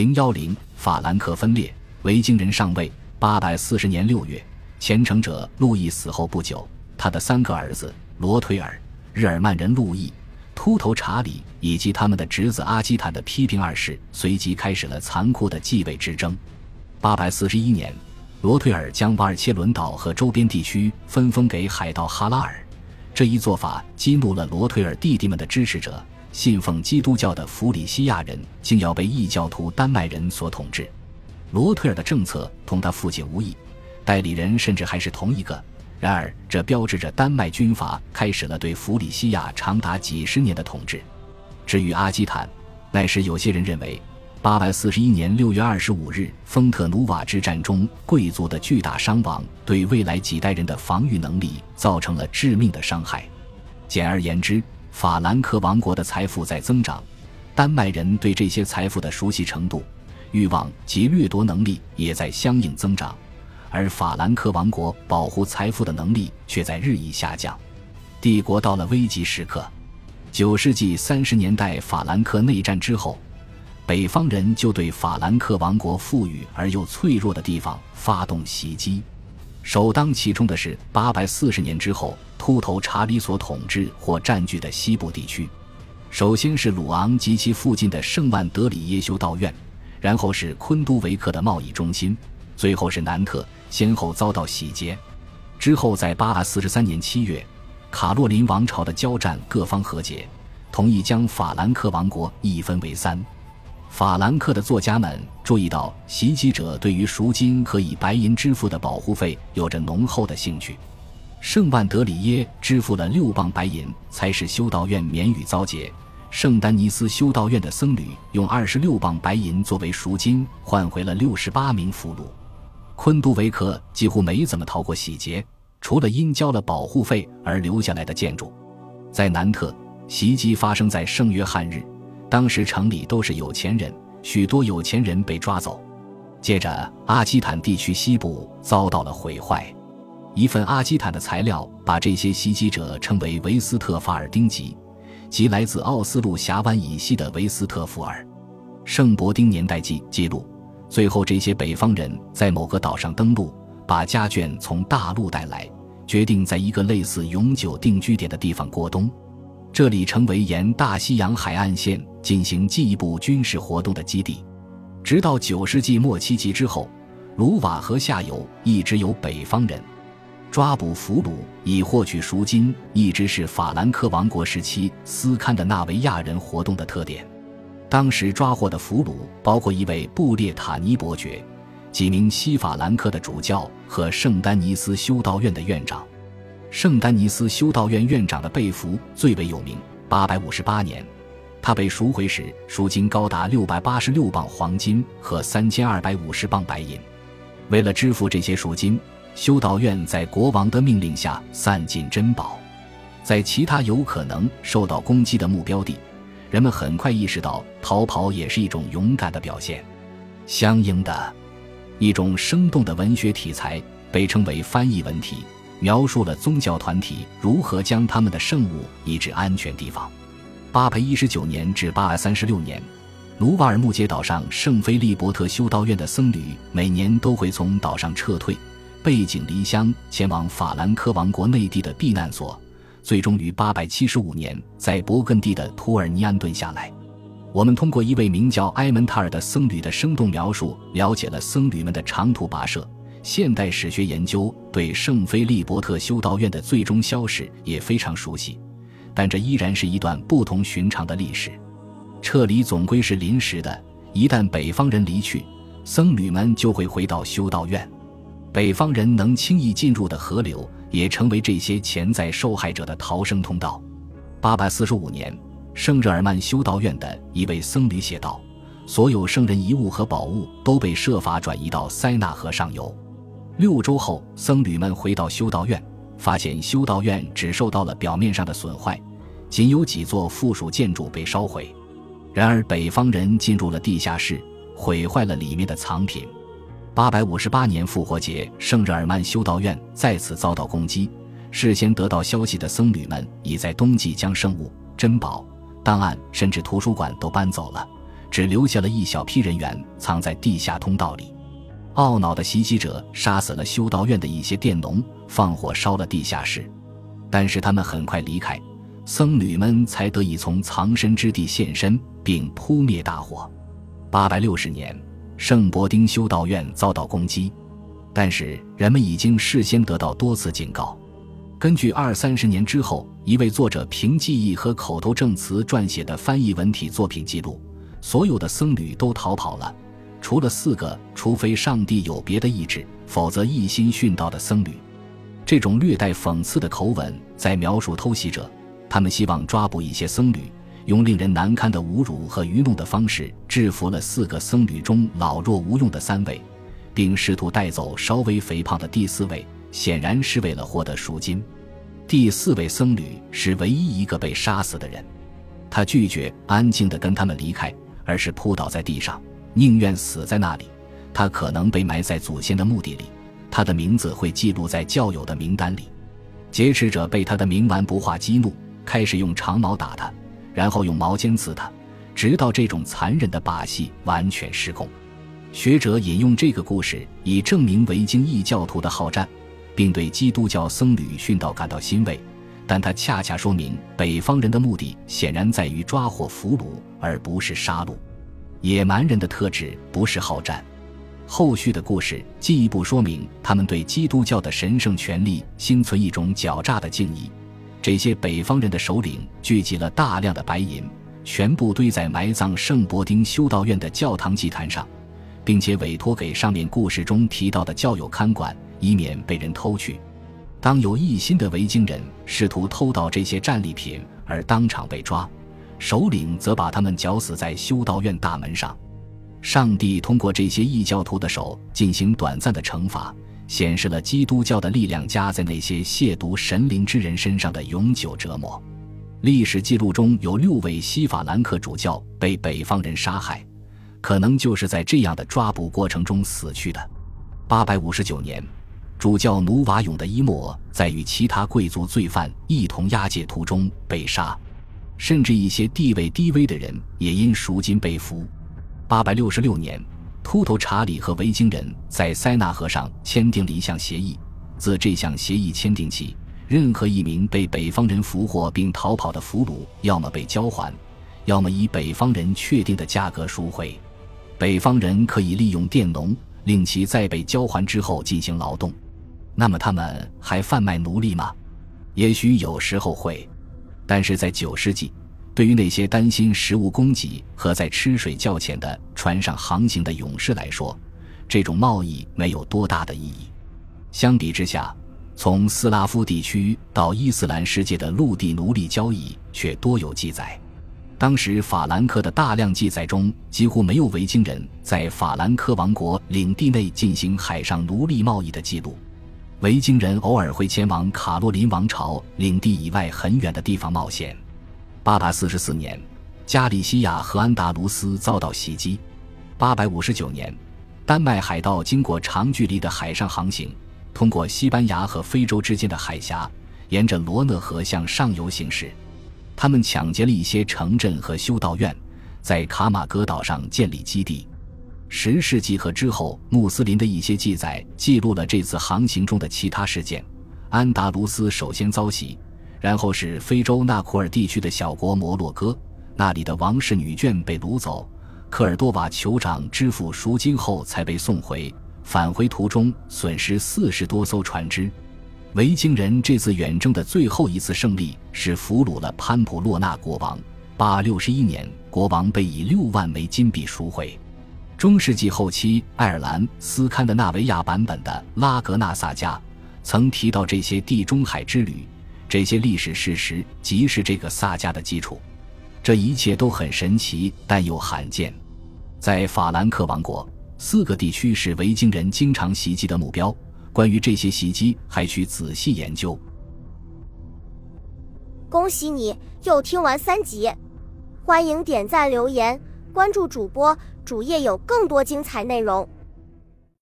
零幺零，法兰克分裂，维京人上位。八百四十年六月，虔诚者路易死后不久，他的三个儿子罗推尔、日耳曼人路易、秃头查理以及他们的侄子阿基坦的批评二世，随即开始了残酷的继位之争。八百四十一年，罗推尔将瓦尔切伦岛和周边地区分封给海盗哈拉尔，这一做法激怒了罗推尔弟弟们的支持者。信奉基督教的弗里西亚人竟要被异教徒丹麦人所统治，罗特尔的政策同他父亲无异，代理人甚至还是同一个。然而，这标志着丹麦军阀开始了对弗里西亚长达几十年的统治。至于阿基坦，那时有些人认为，八百四十一年六月二十五日丰特努瓦之战中贵族的巨大伤亡，对未来几代人的防御能力造成了致命的伤害。简而言之。法兰克王国的财富在增长，丹麦人对这些财富的熟悉程度、欲望及掠夺能力也在相应增长，而法兰克王国保护财富的能力却在日益下降。帝国到了危急时刻。九世纪三十年代法兰克内战之后，北方人就对法兰克王国富裕而又脆弱的地方发动袭击。首当其冲的是八百四十年之后。秃头查理所统治或占据的西部地区，首先是鲁昂及其附近的圣万德里耶修道院，然后是昆都维克的贸易中心，最后是南特，先后遭到洗劫。之后，在八四十三年七月，卡洛林王朝的交战各方和解，同意将法兰克王国一分为三。法兰克的作家们注意到，袭击者对于赎金和以白银支付的保护费有着浓厚的兴趣。圣万德里耶支付了六磅白银，才使修道院免于遭劫。圣丹尼斯修道院的僧侣用二十六磅白银作为赎金，换回了六十八名俘虏。昆都维克几乎没怎么逃过洗劫，除了因交了保护费而留下来的建筑。在南特，袭击发生在圣约翰日，当时城里都是有钱人，许多有钱人被抓走。接着，阿基坦地区西部遭到了毁坏。一份阿基坦的材料把这些袭击者称为维斯特法尔丁籍，即来自奥斯陆峡湾以西的维斯特福尔。圣伯丁年代记记录，最后这些北方人在某个岛上登陆，把家眷从大陆带来，决定在一个类似永久定居点的地方过冬，这里成为沿大西洋海岸线进行进一步军事活动的基地。直到九世纪末期及之后，卢瓦河下游一直有北方人。抓捕俘虏以获取赎金，一直是法兰克王国时期斯堪的纳维亚人活动的特点。当时抓获的俘虏包括一位布列塔尼伯爵、几名西法兰克的主教和圣丹尼斯修道院的院长。圣丹尼斯修道院院长的被俘最为有名。八百五十八年，他被赎回时，赎金高达六百八十六磅黄金和三千二百五十磅白银。为了支付这些赎金。修道院在国王的命令下散尽珍宝，在其他有可能受到攻击的目标地，人们很快意识到逃跑也是一种勇敢的表现。相应的，一种生动的文学题材被称为翻译文体，描述了宗教团体如何将他们的圣物移至安全地方。八百一十九年至八百三十六年，卢瓦尔木杰岛上圣菲利伯特修道院的僧侣每年都会从岛上撤退。背井离乡前往法兰克王国内地的避难所，最终于八百七十五年在勃艮第的图尔尼安顿下来。我们通过一位名叫埃门塔尔的僧侣的生动描述，了解了僧侣们的长途跋涉。现代史学研究对圣菲利伯特修道院的最终消逝也非常熟悉，但这依然是一段不同寻常的历史。撤离总归是临时的，一旦北方人离去，僧侣们就会回到修道院。北方人能轻易进入的河流，也成为这些潜在受害者的逃生通道。八百四十五年，圣日耳曼修道院的一位僧侣写道：“所有圣人遗物和宝物都被设法转移到塞纳河上游。”六周后，僧侣们回到修道院，发现修道院只受到了表面上的损坏，仅有几座附属建筑被烧毁。然而，北方人进入了地下室，毁坏了里面的藏品。八百五十八年复活节，圣日耳曼修道院再次遭到攻击。事先得到消息的僧侣们已在冬季将圣物、珍宝、档案甚至图书馆都搬走了，只留下了一小批人员藏在地下通道里。懊恼的袭击者杀死了修道院的一些佃农，放火烧了地下室。但是他们很快离开，僧侣们才得以从藏身之地现身，并扑灭大火。八百六十年，圣伯丁修道院遭到攻击，但是人们已经事先得到多次警告。根据二三十年之后一位作者凭记忆和口头证词撰写的翻译文体作品记录，所有的僧侣都逃跑了，除了四个，除非上帝有别的意志，否则一心殉道的僧侣。这种略带讽刺的口吻在描述偷袭者，他们希望抓捕一些僧侣，用令人难堪的侮辱和愚弄的方式制服了四个僧侣中老弱无用的三位，并试图带走稍微肥胖的第四位。显然是为了获得赎金。第四位僧侣是唯一一个被杀死的人，他拒绝安静地跟他们离开，而是扑倒在地上，宁愿死在那里。他可能被埋在祖先的墓地里，他的名字会记录在教友的名单里。劫持者被他的冥顽不化激怒，开始用长矛打他，然后用毛尖刺他，直到这种残忍的把戏完全失控。学者引用这个故事以证明维京异教徒的好战。并对基督教僧侣殉道感到欣慰，但他恰恰说明北方人的目的显然在于抓获俘虏，而不是杀戮。野蛮人的特质不是好战。后续的故事进一步说明，他们对基督教的神圣权力心存一种狡诈的敬意。这些北方人的首领聚集了大量的白银，全部堆在埋葬圣伯丁修道院的教堂祭坛上，并且委托给上面故事中提到的教友看管。以免被人偷去。当有一心的维京人试图偷盗这些战利品而当场被抓，首领则把他们绞死在修道院大门上。上帝通过这些异教徒的手进行短暂的惩罚，显示了基督教的力量加在那些亵渎神灵之人身上的永久折磨。历史记录中有六位西法兰克主教被北方人杀害，可能就是在这样的抓捕过程中死去的。八百五十九年。主教努瓦永的伊莫在与其他贵族罪犯一同押解途中被杀，甚至一些地位低微的人也因赎金被俘。八百六十六年，秃头查理和维京人在塞纳河上签订了一项协议。自这项协议签订起，任何一名被北方人俘获并逃跑的俘虏，要么被交还，要么以北方人确定的价格赎回。北方人可以利用佃农，令其在被交还之后进行劳动。那么他们还贩卖奴隶吗？也许有时候会，但是在九世纪，对于那些担心食物供给和在吃水较浅的船上航行的勇士来说，这种贸易没有多大的意义。相比之下，从斯拉夫地区到伊斯兰世界的陆地奴隶交易却多有记载。当时法兰克的大量记载中，几乎没有维京人在法兰克王国领地内进行海上奴隶贸易的记录。维京人偶尔会前往卡洛林王朝领地以外很远的地方冒险。八百四十四年，加利西亚和安达卢斯遭到袭击。八百五十九年，丹麦海盗经过长距离的海上航行，通过西班牙和非洲之间的海峡，沿着罗讷河向上游行驶。他们抢劫了一些城镇和修道院，在卡马戈岛上建立基地。十世纪和之后，穆斯林的一些记载记录了这次航行中的其他事件。安达卢斯首先遭袭，然后是非洲纳库尔地区的小国摩洛哥，那里的王室女眷被掳走，科尔多瓦酋长支付赎金后才被送回。返回途中损失四十多艘船只。维京人这次远征的最后一次胜利是俘虏了潘普洛纳国王。八六十一年，国王被以六万枚金币赎回。中世纪后期，爱尔兰斯堪的纳维亚版本的拉格纳萨加曾提到这些地中海之旅，这些历史事实即是这个萨迦的基础。这一切都很神奇，但又罕见。在法兰克王国，四个地区是维京人经常袭击的目标。关于这些袭击，还需仔细研究。恭喜你又听完三集，欢迎点赞、留言、关注主播。主页有更多精彩内容。